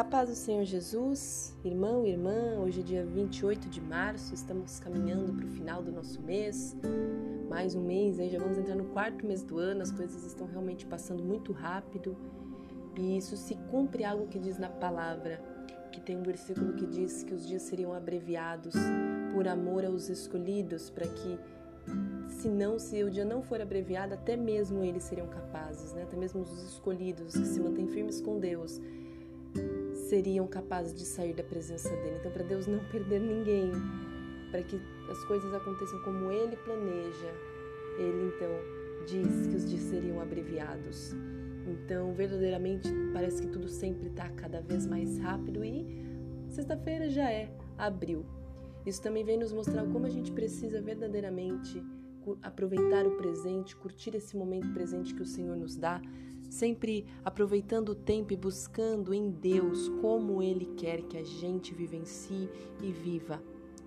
A paz do Senhor Jesus, irmão, irmã, hoje é dia 28 de março, estamos caminhando para o final do nosso mês, mais um mês, aí já vamos entrar no quarto mês do ano, as coisas estão realmente passando muito rápido e isso se cumpre algo que diz na palavra, que tem um versículo que diz que os dias seriam abreviados por amor aos escolhidos, para que se não, se o dia não for abreviado, até mesmo eles seriam capazes, né? até mesmo os escolhidos, os que se mantêm firmes com Deus, seriam capazes de sair da presença dele. Então, para Deus não perder ninguém, para que as coisas aconteçam como ele planeja, ele então diz que os dias seriam abreviados. Então, verdadeiramente, parece que tudo sempre está cada vez mais rápido e sexta-feira já é abril. Isso também vem nos mostrar como a gente precisa verdadeiramente aproveitar o presente, curtir esse momento presente que o Senhor nos dá, sempre aproveitando o tempo e buscando em Deus como Ele quer que a gente vivencie e viva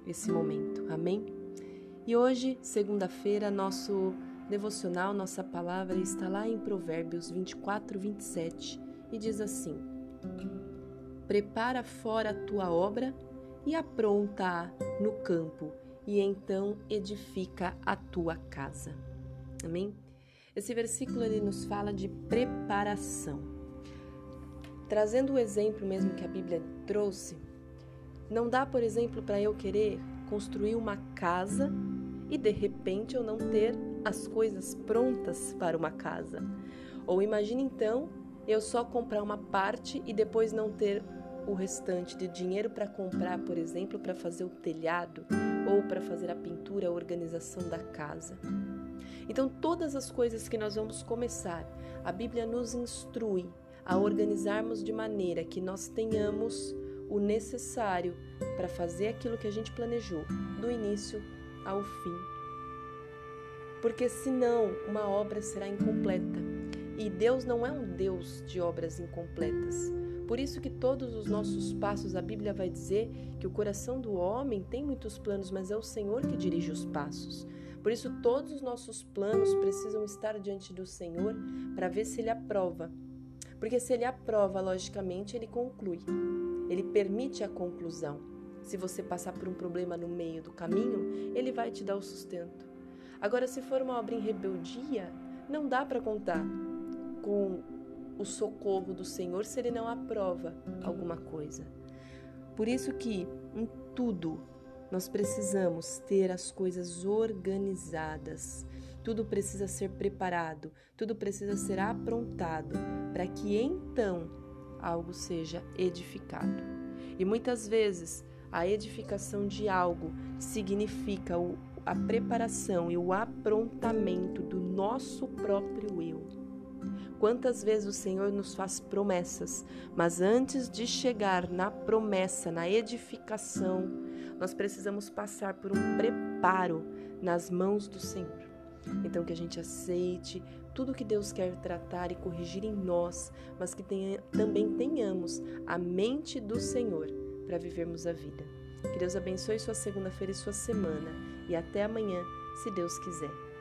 esse momento. Amém? E hoje, segunda-feira, nosso devocional, nossa palavra está lá em Provérbios 24, 27 e diz assim: Prepara fora a tua obra e apronta-a no campo, e então edifica a tua casa. Amém? Esse versículo ele nos fala de preparação. Trazendo o exemplo mesmo que a Bíblia trouxe, não dá, por exemplo, para eu querer construir uma casa e de repente eu não ter as coisas prontas para uma casa. Ou imagine então eu só comprar uma parte e depois não ter o restante de dinheiro para comprar, por exemplo, para fazer o telhado ou para fazer a pintura, a organização da casa. Então, todas as coisas que nós vamos começar, a Bíblia nos instrui a organizarmos de maneira que nós tenhamos o necessário para fazer aquilo que a gente planejou, do início ao fim. Porque senão uma obra será incompleta. E Deus não é um Deus de obras incompletas. Por isso que todos os nossos passos, a Bíblia vai dizer que o coração do homem tem muitos planos, mas é o Senhor que dirige os passos. Por isso, todos os nossos planos precisam estar diante do Senhor para ver se Ele aprova. Porque se Ele aprova, logicamente, Ele conclui. Ele permite a conclusão. Se você passar por um problema no meio do caminho, Ele vai te dar o sustento. Agora, se for uma obra em rebeldia, não dá para contar com o socorro do Senhor se Ele não aprova alguma coisa. Por isso que em tudo nós precisamos ter as coisas organizadas. Tudo precisa ser preparado, tudo precisa ser aprontado para que então algo seja edificado. E muitas vezes a edificação de algo significa a preparação e o aprontamento do nosso próprio eu. Quantas vezes o Senhor nos faz promessas, mas antes de chegar na promessa, na edificação, nós precisamos passar por um preparo nas mãos do Senhor. Então, que a gente aceite tudo que Deus quer tratar e corrigir em nós, mas que tenha, também tenhamos a mente do Senhor para vivermos a vida. Que Deus abençoe sua segunda-feira e sua semana. E até amanhã, se Deus quiser.